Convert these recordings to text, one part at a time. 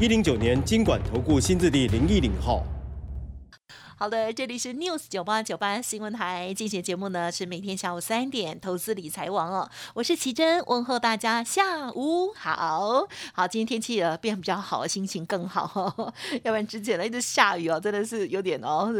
一零九年经管投顾新字第零一零号。好的，这里是 News 九八九八新闻台，进行节目呢是每天下午三点，投资理财王哦，我是奇珍，问候大家下午好。好，今天天气呃变比较好，心情更好，要不然之前呢一直下雨哦，真的是有点哦，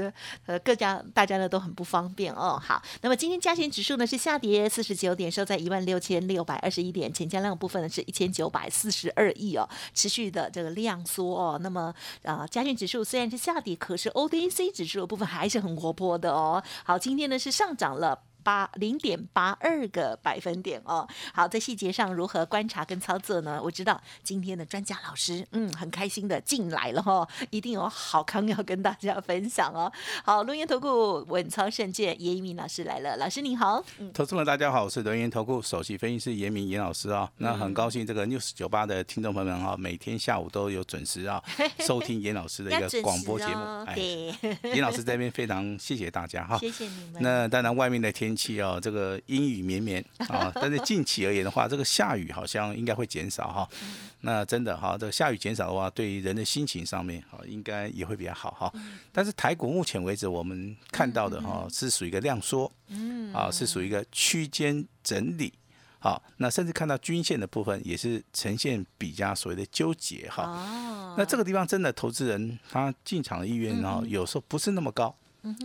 呃各家大家呢都很不方便哦。好，那么今天加权指数呢是下跌四十九点，收在一万六千六百二十一点，成交量部分呢是一千九百四十二亿哦，持续的这个量缩哦。那么啊，加权指数虽然是下跌，可是 O D C 指数的部分还是很活泼的哦。好，今天呢是上涨了。八零点八二个百分点哦，好，在细节上如何观察跟操作呢？我知道今天的专家老师，嗯，很开心的进来了哈，一定有好康要跟大家分享哦。好，龙岩投顾稳操胜券严一鸣老师来了，老师你好，嗯，投资们大家好，我是龙岩投顾首席分析师严明严老师啊，那很高兴这个 news 九八的听众朋友们哈，每天下午都有准时啊 收听严老师的一个广播节目，对，严老师这边非常谢谢大家哈，谢谢你们。那当然外面的天。气哦，这个阴雨绵绵啊，但是近期而言的话，这个下雨好像应该会减少哈。那真的哈，这个下雨减少的话，对于人的心情上面啊，应该也会比较好哈。但是台股目前为止，我们看到的哈，是属于一个量缩，嗯，啊，是属于一个区间整理，好，那甚至看到均线的部分也是呈现比较所谓的纠结哈。哦，那这个地方真的投资人他进场的意愿呢，有时候不是那么高。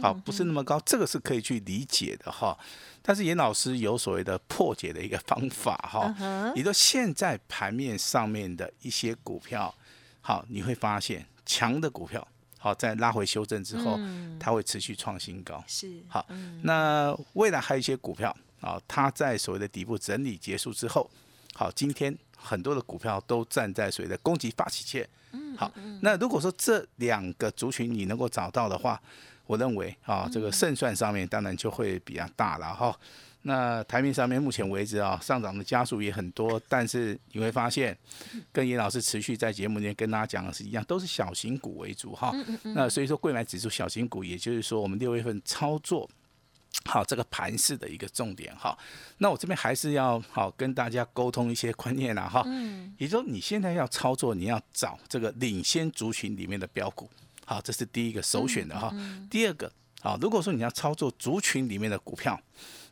好，不是那么高，这个是可以去理解的哈。但是严老师有所谓的破解的一个方法哈。也就现在盘面上面的一些股票，好，你会发现强的股票，好，在拉回修正之后，它会持续创新高。是，好，那未来还有一些股票啊，它在所谓的底部整理结束之后，好，今天很多的股票都站在所谓的攻击发起线。嗯，好，那如果说这两个族群你能够找到的话，我认为啊，这个胜算上面当然就会比较大了哈。那台面上面目前为止啊，上涨的家数也很多，但是你会发现，跟严老师持续在节目里面跟大家讲的是一样，都是小型股为主哈。那所以说，贵买指数小型股，也就是说我们六月份操作好这个盘势的一个重点哈。那我这边还是要好跟大家沟通一些观念了哈。嗯。也就是说，你现在要操作，你要找这个领先族群里面的标股。好，这是第一个首选的哈。第二个，好，如果说你要操作族群里面的股票。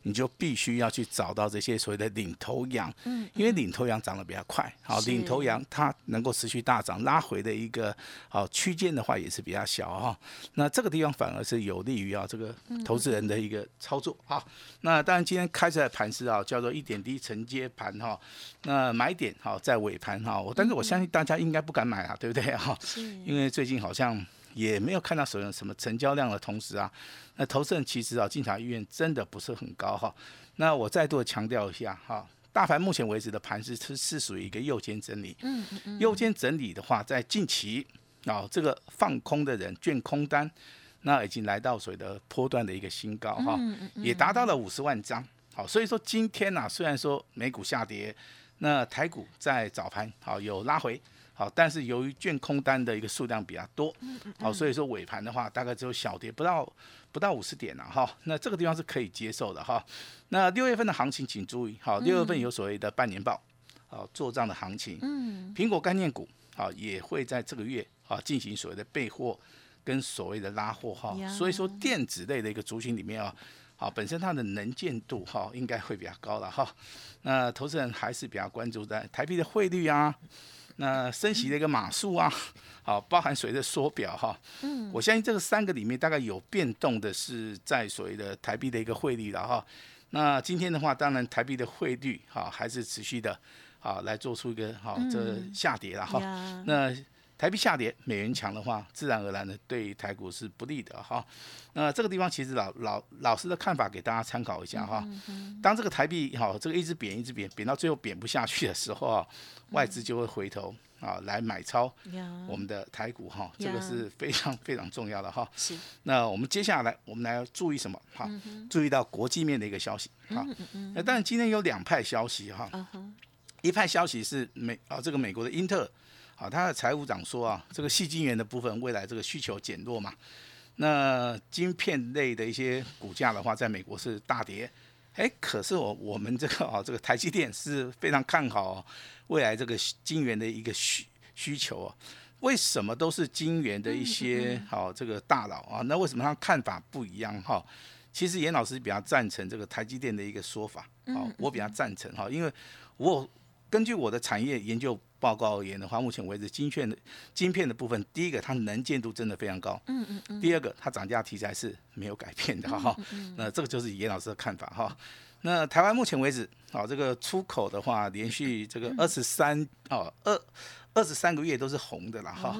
你就必须要去找到这些所谓的领头羊，嗯，因为领头羊涨得比较快，好，领头羊它能够持续大涨，拉回的一个好区间的话也是比较小哈，那这个地方反而是有利于啊这个投资人的一个操作好，那当然今天开出来盘是啊叫做一点低承接盘哈，那买点好在尾盘哈，但是我相信大家应该不敢买啊，对不对？哈？因为最近好像。也没有看到什么什么成交量的同时啊，那投资人其实啊进场意愿真的不是很高哈。那我再度强调一下哈，大盘目前为止的盘是是是属于一个右肩整理。嗯嗯嗯。右肩整理的话，在近期啊，这个放空的人卷空单，那已经来到所谓的波段的一个新高哈，也达到了五十万张。好，所以说今天呢，虽然说美股下跌，那台股在早盘好有拉回。好，但是由于券空单的一个数量比较多，好，所以说尾盘的话大概只有小跌不到不到五十点了哈。那这个地方是可以接受的哈。那六月份的行情请注意，好，六月份有所谓的半年报，好做账的行情。嗯，苹果概念股好也会在这个月啊进行所谓的备货跟所谓的拉货哈。所以说电子类的一个族群里面啊，好本身它的能见度哈应该会比较高了哈。那投资人还是比较关注在台币的汇率啊。那升息的一个码数啊，好，包含所谓的缩表哈，嗯，我相信这个三个里面大概有变动的是在所谓的台币的一个汇率了哈。那今天的话，当然台币的汇率哈还是持续的，好来做出一个好这下跌了哈。那台币下跌，美元强的话，自然而然的对台股是不利的哈。那这个地方其实老老老师的看法给大家参考一下哈。当这个台币哈这个一直贬一直贬，贬到最后贬不下去的时候啊，外资就会回头啊来买超我们的台股哈，这个是非常非常重要的哈。是。那我们接下来我们来注意什么哈？注意到国际面的一个消息哈。那当然今天有两派消息哈。一派消息是美啊这个美国的英特。啊，他的财务长说啊，这个细晶圆的部分未来这个需求减弱嘛，那晶片类的一些股价的话，在美国是大跌，哎，可是我我们这个啊，这个台积电是非常看好未来这个晶圆的一个需需求啊。为什么都是晶圆的一些好这个大佬啊？那为什么他看法不一样哈？其实严老师比较赞成这个台积电的一个说法，好，我比较赞成哈，因为我根据我的产业研究。报告而言的话，目前为止，晶片的晶片的部分，第一个它能见度真的非常高，嗯嗯嗯。第二个，它涨价题材是没有改变的哈，那这个就是严老师的看法哈。那台湾目前为止，啊，这个出口的话，连续这个二十三哦二二十三个月都是红的了哈。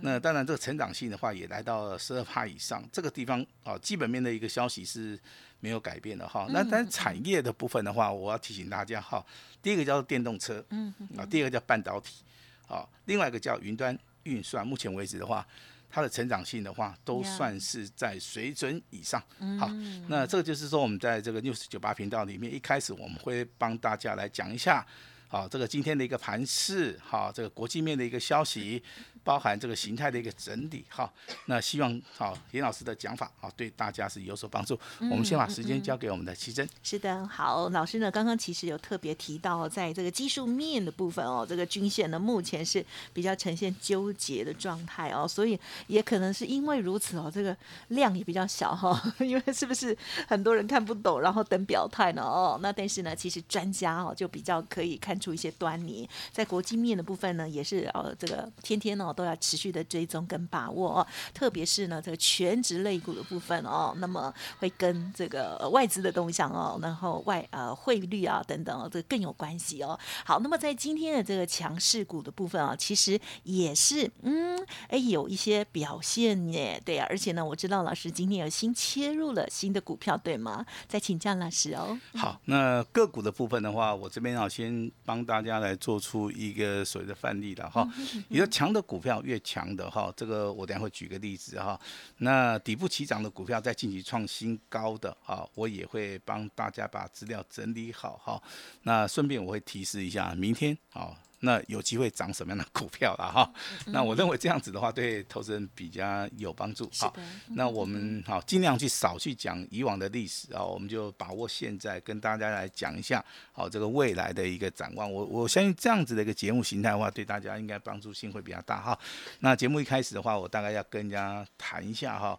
那当然，这个成长性的话也来到了十二帕以上，这个地方啊，基本面的一个消息是没有改变的哈。那但产业的部分的话，我要提醒大家哈。第一个叫做电动车，嗯，啊，第二个叫半导体，啊，另外一个叫云端运算。目前为止的话，它的成长性的话，都算是在水准以上。好，那这个就是说，我们在这个 news 九八频道里面，一开始我们会帮大家来讲一下，好，这个今天的一个盘势，好，这个国际面的一个消息。包含这个形态的一个整理哈，那希望好严老师的讲法啊对大家是有所帮助。我们先把时间交给我们的奇珍。是的，好，老师呢刚刚其实有特别提到，在这个技术面的部分哦，这个均线呢目前是比较呈现纠结的状态哦，所以也可能是因为如此哦，这个量也比较小哈，因为是不是很多人看不懂，然后等表态呢哦，那但是呢，其实专家哦就比较可以看出一些端倪，在国际面的部分呢，也是哦这个天天哦。都要持续的追踪跟把握哦，特别是呢这个全职类股的部分哦，那么会跟这个外资的动向哦，然后外呃汇率啊等等哦，这个更有关系哦。好，那么在今天的这个强势股的部分啊，其实也是嗯哎有一些表现耶，对啊，而且呢我知道老师今天有新切入了新的股票，对吗？再请教老师哦。好，那个股的部分的话，我这边要先帮大家来做出一个所谓的范例了哈，比较强的股。票越强的哈，这个我等下会举个例子哈。那底部起涨的股票在近期创新高的啊，我也会帮大家把资料整理好哈。那顺便我会提示一下，明天啊。那有机会涨什么样的股票了哈？那我认为这样子的话，对投资人比较有帮助。好，那我们好尽量去少去讲以往的历史啊，我们就把握现在，跟大家来讲一下好这个未来的一个展望。我我相信这样子的一个节目形态的话，对大家应该帮助性会比较大哈。那节目一开始的话，我大概要跟人家谈一下哈。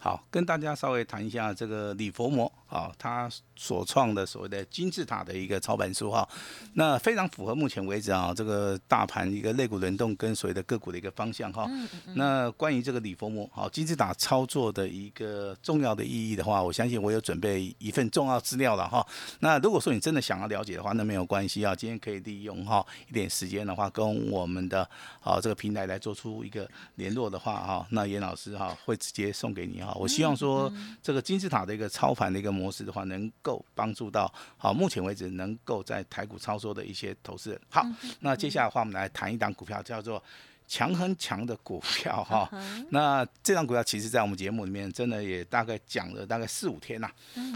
好，跟大家稍微谈一下这个李佛摩啊，他所创的所谓的金字塔的一个操盘术哈，那非常符合目前为止啊这个大盘一个肋骨轮动跟所谓的个股的一个方向哈。那关于这个李佛摩好金字塔操作的一个重要的意义的话，我相信我有准备一份重要资料了哈。那如果说你真的想要了解的话，那没有关系啊，今天可以利用哈一点时间的话，跟我们的好这个平台来做出一个联络的话哈，那严老师哈会直接送给你哈。我希望说，这个金字塔的一个操盘的一个模式的话，能够帮助到好目前为止能够在台股操作的一些投资人。好，那接下来的话，我们来谈一档股票，叫做强很强的股票 哈。那这张股票其实在我们节目里面真的也大概讲了大概四五天呐。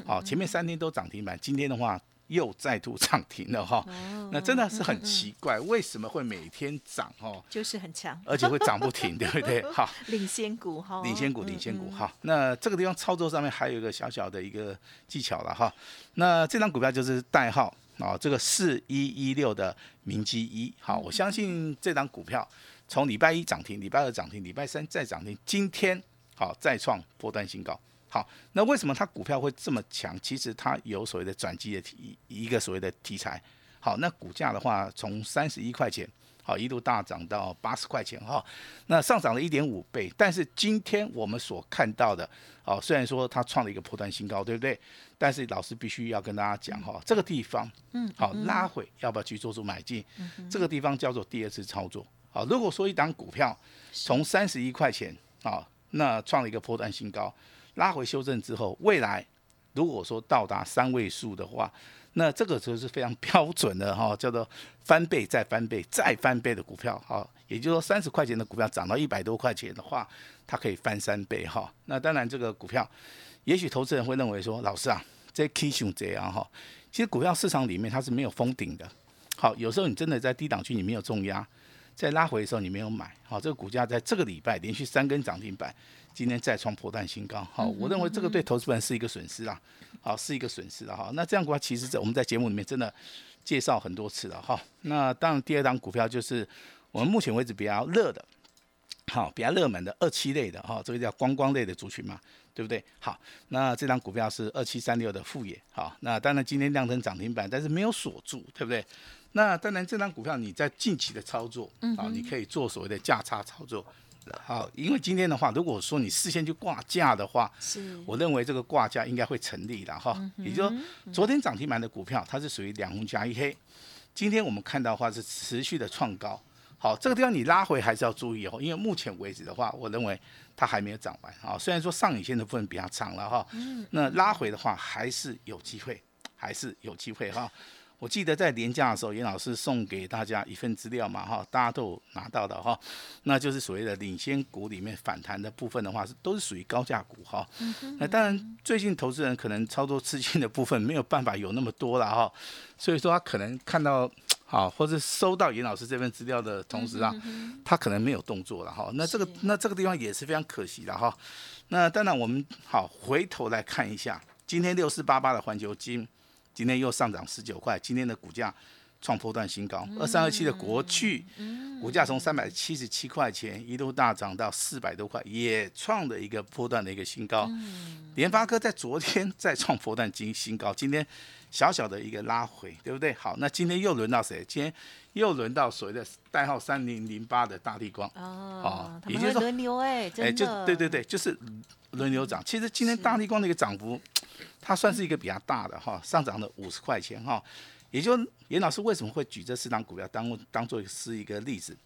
好，前面三天都涨停板，今天的话。又再度涨停了哈，那真的是很奇怪，为什么会每天涨哈？就是很强，而且会涨不停，对不对？好，领先股哈，领先股，领先股哈。那这个地方操作上面还有一个小小的一个技巧了哈。那这张股票就是代号啊，这个四一一六的明基一。好，我相信这张股票从礼拜一涨停，礼拜二涨停，礼拜三再涨停，今天好再创波段新高。好，那为什么它股票会这么强？其实它有所谓的转机的题，一个所谓的题材。好，那股价的话，从三十一块钱，好一路大涨到八十块钱，哈，那上涨了一点五倍。但是今天我们所看到的，哦，虽然说它创了一个破断新高，对不对？但是老师必须要跟大家讲，哈，这个地方，嗯，好拉回要不要去做出买进？这个地方叫做第二次操作。好，如果说一档股票从三十一块钱啊，那创了一个波段新高，拉回修正之后，未来如果说到达三位数的话，那这个就是非常标准的哈，叫做翻倍再翻倍再翻倍的股票哈。也就是说，三十块钱的股票涨到一百多块钱的话，它可以翻三倍哈。那当然，这个股票，也许投资人会认为说，老师啊，这 K 熊这样哈。其实股票市场里面它是没有封顶的。好，有时候你真的在低档区你没有重压，在拉回的时候你没有买，好，这个股价在这个礼拜连续三根涨停板，今天再创破断新高。好，我认为这个对投资人是一个损失啊，好，是一个损失啊。哈。那这样的话，其实在我们在节目里面真的介绍很多次了哈。那当然，第二档股票就是我们目前为止比较热的，好，比较热门的二期类的哈，这个叫观光类的族群嘛。对不对？好，那这张股票是二七三六的副业，好，那当然今天亮灯涨停板，但是没有锁住，对不对？那当然这张股票你在近期的操作，啊，你可以做所谓的价差操作，好，因为今天的话，如果说你事先去挂价的话，是，我认为这个挂价应该会成立的哈，也就说昨天涨停板的股票，它是属于两红加一黑，今天我们看到的话是持续的创高。好，这个地方你拉回还是要注意哦，因为目前为止的话，我认为它还没有涨完啊。虽然说上影线的部分比较长了哈，那拉回的话还是有机会，还是有机会哈。我记得在年假的时候，严老师送给大家一份资料嘛，哈，大家都有拿到的哈，那就是所谓的领先股里面反弹的部分的话，是都是属于高价股哈。那当然，最近投资人可能操作资金的部分没有办法有那么多了哈，所以说他可能看到好，或者收到严老师这份资料的同时啊，他可能没有动作了哈。那这个那这个地方也是非常可惜的哈。那当然，我们好回头来看一下，今天六四八八的环球金。今天又上涨十九块，今天的股价创破段新高。二三二七的国巨，股价从三百七十七块钱一路大涨到四百多块，也创了一个破段的一个新高。联发科在昨天再创破断新新高，今天小小的一个拉回，对不对？好，那今天又轮到谁？今天又轮到所谓的代号三零零八的大地光。哦，也就是说轮流哎，哎，就对对对，就是轮流涨。其实今天大地光的一个涨幅。它算是一个比较大的哈，上涨了五十块钱哈，也就严老师为什么会举这四档股票当当做是一个例子，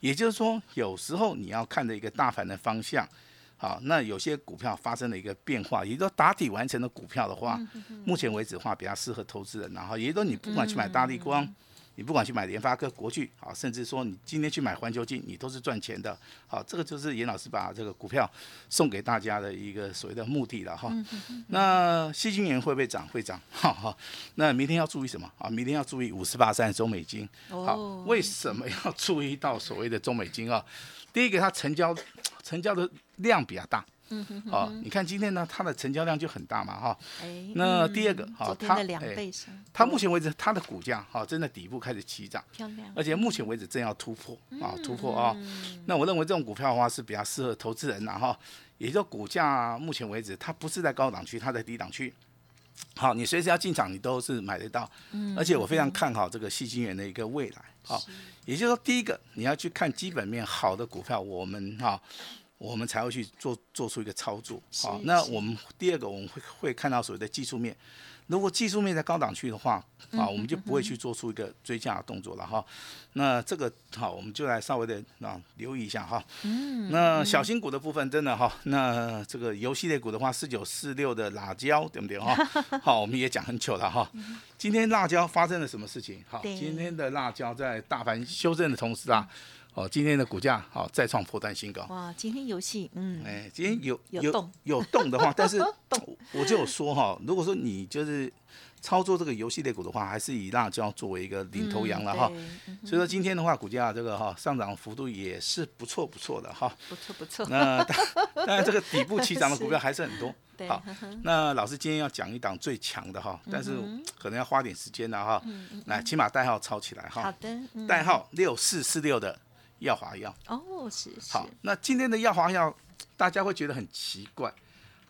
也就是说有时候你要看的一个大盘的方向，好，那有些股票发生了一个变化，也就打底完成的股票的话，目前为止的话比较适合投资人，然后也就你不管去买大力光。你不管去买联发科、国巨，好，甚至说你今天去买环球金，你都是赚钱的。好，这个就是严老师把这个股票送给大家的一个所谓的目的了哈。那细晶元会不会涨？会涨。哈哈。那明天要注意什么？啊，明天要注意五十八三中美金。好，为什么要注意到所谓的中美金啊？第一个，它成交成交的量比较大。嗯哼，好，你看今天呢，它的成交量就很大嘛，哈。哎，那第二个，好，它两倍它目前为止它的股价，哈，真的底部开始起涨，漂亮。而且目前为止正要突破啊，突破啊。那我认为这种股票的话是比较适合投资人的哈，也就股价目前为止它不是在高档区，它在低档区。好，你随时要进场，你都是买得到。嗯。而且我非常看好这个细晶元的一个未来。好，也就是说，第一个你要去看基本面好的股票，我们哈。我们才会去做做出一个操作，好，那我们第二个我们会会看到所谓的技术面，如果技术面在高档区的话，啊，我们就不会去做出一个追加的动作了哈。那这个好，我们就来稍微的啊留意一下哈。嗯。那小新股的部分真的哈，那这个游戏类股的话，四九四六的辣椒对不对哈？好，我们也讲很久了哈。今天辣椒发生了什么事情？好，今天的辣椒在大盘修正的同时啊。哦，今天的股价好再创破断新高。哇，今天游戏，嗯，哎，今天有有动有动的话，但是我就有说哈，如果说你就是操作这个游戏类股的话，还是以辣椒作为一个领头羊了哈。所以说今天的话，股价这个哈上涨幅度也是不错不错的哈。不错不错。那当然这个底部起涨的股票还是很多。好，那老师今天要讲一档最强的哈，但是可能要花点时间了哈。来，起码代号抄起来哈。好的。代号六四四六的。耀华药哦，是好。那今天的耀华药，大家会觉得很奇怪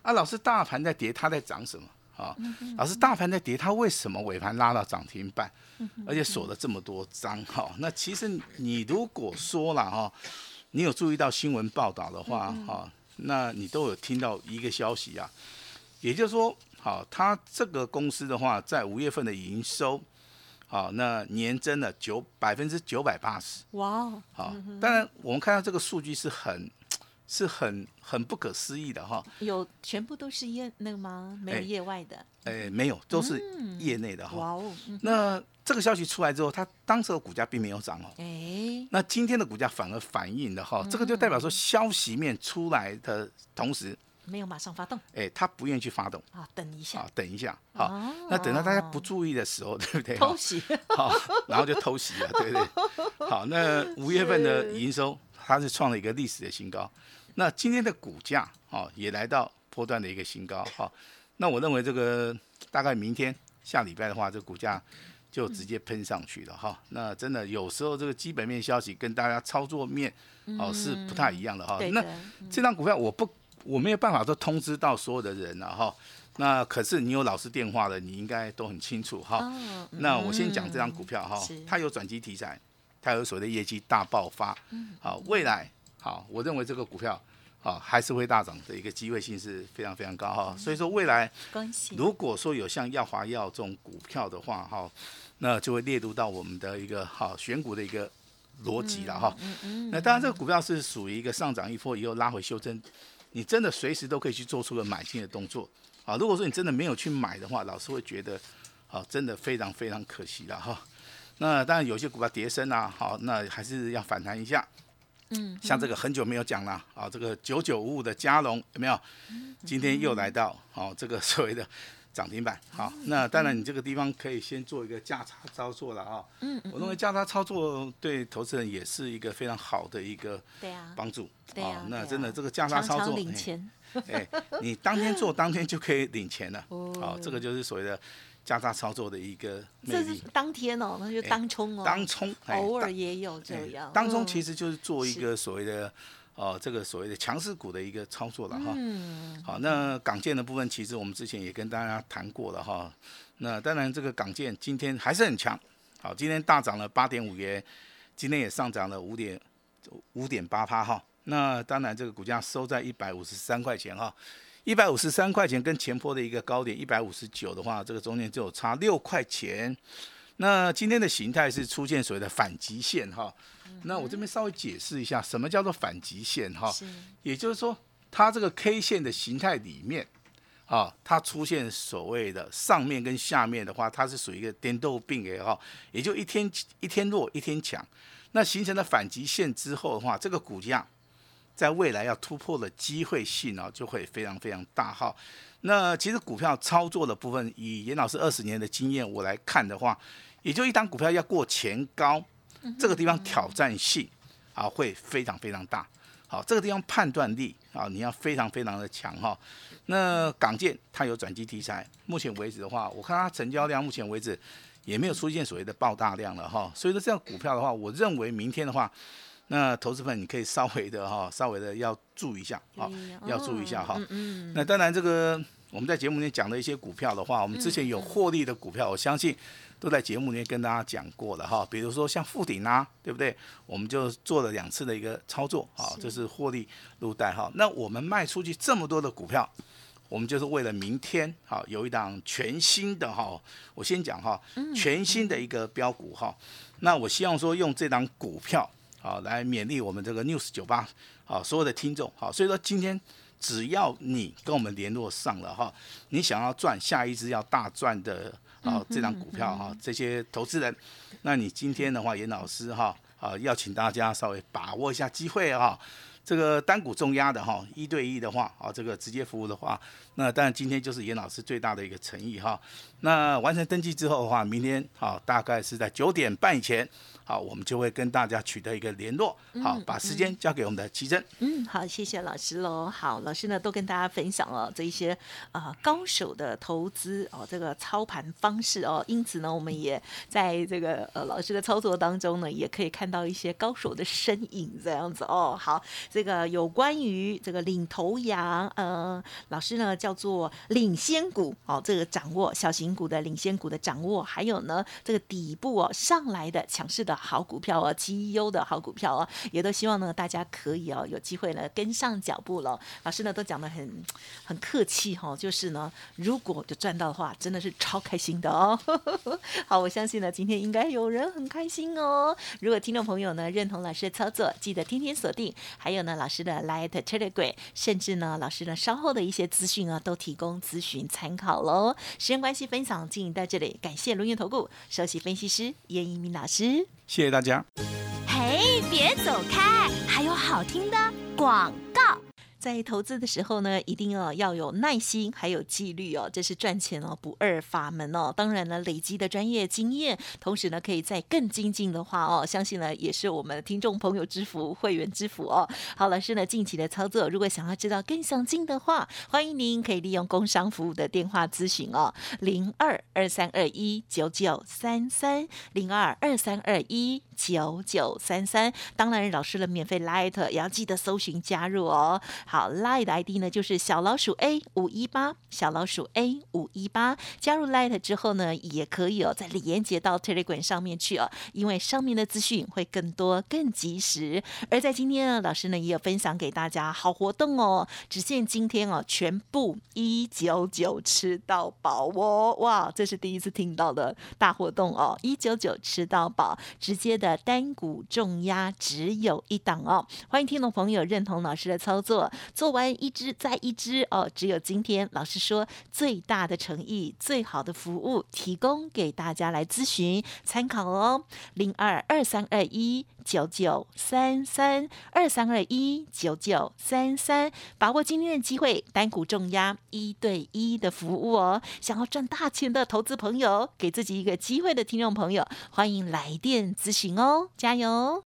啊。老师，大盘在跌，它在涨什么啊？老师，大盘在跌，它为什么尾盘拉到涨停板，而且锁了这么多张？哈，那其实你如果说了哈，你有注意到新闻报道的话，哈，那你都有听到一个消息啊，也就是说，好，它这个公司的话，在五月份的营收。好，那年增了九百分之九百八十。哇哦，好，当然我们看到这个数据是很 是很很不可思议的哈。有全部都是业那个吗？没有哎业外的。哎，没有，都是业内的哈。哇哦，嗯那这个消息出来之后，它当时的股价并没有涨哦。哎，那今天的股价反而反映的哈，这个就代表说消息面出来的同时，没有马上发动哎，他不愿意去发动啊，等一下啊，，等一下，好，那等到大家不注意的时候，对不对？偷袭。好，然后就偷袭了，对不对？好，那五月份的营收它是创了一个历史的新高，那今天的股价哦也来到波段的一个新高，好，那我认为这个大概明天下礼拜的话，这股价就直接喷上去了哈。那真的有时候这个基本面消息跟大家操作面哦是不太一样的哈。那，这张股票我不我没有办法都通知到所有的人了哈。那可是你有老师电话的，你应该都很清楚哈。哦那我先讲这张股票哈是，它有转机题材，它有所谓的业绩大爆发。嗯好，未来好，我认为这个股票好还是会大涨的一个机会性是非常非常高哈。所以说未来。如果说有像耀华药这种股票的话哈，那就会列入到我们的一个好选股的一个逻辑了哈。嗯那当然这个股票是属于一个上涨一波以后拉回修正，你真的随时都可以去做出个买进的动作啊。如果说你真的没有去买的话，老师会觉得。好，真的非常非常可惜了哈。那当然有些股票跌升啊，好，那还是要反弹一下。嗯，像这个很久没有讲了啊，这个九九五五的加龙有没有？今天又来到哦，这个所谓的涨停板。好，那当然你这个地方可以先做一个价差操作了啊。嗯，我认为价差操作对投资人也是一个非常好的一个帮助。对啊那真的这个价差操作，哎你当天做当天就可以领钱了。哦好，这个就是所谓的价差操作的一个这是。当天哦，那就当冲哦，当冲，哎偶尔也有这哎样。当中嗯其实就是做一个所谓的哦，这个所谓的强势股的一个操作了哈。嗯，好，那港建的部分，其实我们之前也跟大家谈过了哈。那当然，这个港建今天还是很强，好，今天大涨了八点五元，今天也上涨了五点五点八趴哈。那当然，这个股价收在一百五十三块钱哈，一百五十三块钱跟前坡的一个高点一百五十九的话，这个中间就有差六块钱。那今天的形态是出现所谓的反极线哈。那我这边稍微解释一下，什么叫做反极线哈？也就是说，它这个 K 线的形态里面，啊，它出现所谓的上面跟下面的话，它是属于一个颠倒病也好，也就一天一天弱一天强。那形成了反极线之后的话，这个股价在未来要突破的机会性哦，就会非常非常大哈。那其实股票操作的部分，以严老师二十年的经验我来看的话，也就一档股票要过前高，这个地方挑战性啊会非常非常大。好，这个地方判断力啊，你要非常非常的强哈。那港建它有转机题材，目前为止的话，我看它成交量目前为止也没有出现所谓的爆大量了哈。所以说这样股票的话，我认为明天的话，那投资朋友你可以稍微的哈，稍微的要注意一下啊，要注意一下哈。嗯嗯，那当然，这个我们在节目里面讲的一些股票的话，我们之前有获利的股票，我相信都在节目里面跟大家讲过了哈。比如说像富鼎啊，对不对？我们就做了两次的一个操作，啊，这是获利入袋哈。那我们卖出去这么多的股票，我们就是为了明天哈有一档全新的哈，我先讲哈，全新的一个标股哈。那我希望说用这档股票啊来勉励我们这个 News 九八啊所有的听众好，所以说今天只要你跟我们联络上了哈，你想要赚下一只要大赚的啊这张股票哈，这些投资人，那你今天的话，严老师哈啊要请大家稍微把握一下机会哈。这个单股重压的哈，一对一的话，啊，这个直接服务的话，那当然今天就是严老师最大的一个诚意哈。那完成登记之后的话，明天好大概是在九点半以前，好，我们就会跟大家取得一个联络，好，把时间交给我们的奇珍。嗯，好，谢谢老师喽。好，老师呢都跟大家分享了这一些啊、呃高手的投资哦，这个操盘方式哦。因此呢，我们也在这个呃老师的操作当中呢，也可以看到一些高手的身影这样子哦。好，这个有关于这个领头羊，呃，老师呢叫做领先股哦，这个掌握小型股的领先股的掌握，还有呢这个底部哦上来的强势的好股票哦，绩优的好股票哦，也都希望呢大家可以哦有机会呢跟上脚步了。老师呢都讲的很很客气哈，就是呢如果就赚到的话，真的是超开心的哦。好，我相信呢今天应该有人很开心哦。如果听众朋友呢认同老师的操作，记得天天锁定，还有呢老师的 Light Telegram，甚至呢老师呢稍后的一些资讯啊都提供咨询参考喽。时间关系，分享进行到这里，感谢龙源投顾首席分析师严一鸣老师，谢谢大家。嘿，别走开，还有好听的广告。在投资的时候呢，一定要要有耐心，还有纪律哦，这是赚钱哦不二法门哦。当然呢，累积的专业经验，同时呢，可以再更精进的话哦，相信呢也是我们听众朋友之福、会员之福哦。好，老师呢近期的操作，如果想要知道更详尽的话，欢迎您可以利用工商服务的电话咨询哦，零二二三二一九九三三零二二三二一九九三三。当然，老师的免费 Light 也要记得搜寻加入哦。好好，Light 的 ID 呢就是小老鼠 A 五一八，小老鼠 A 五一八。加入 Light 之后呢，也可以哦，在李连接到 Telegram 上面去哦，因为上面的资讯会更多、更及时。而在今天呢，老师呢也有分享给大家好活动哦，只限今天哦，全部一九九吃到饱哦，哇，这是第一次听到的大活动哦，一九九吃到饱，直接的单股重压只有一档哦，欢迎听众朋友认同老师的操作。做完一支再一支哦，只有今天老师说最大的诚意、最好的服务提供给大家来咨询参考哦，零二二三二一九九三三二三二一九九三三，把握今天的机会，单股重压一对一的服务哦。想要赚大钱的投资朋友，给自己一个机会的听众朋友，欢迎来电咨询哦，加油！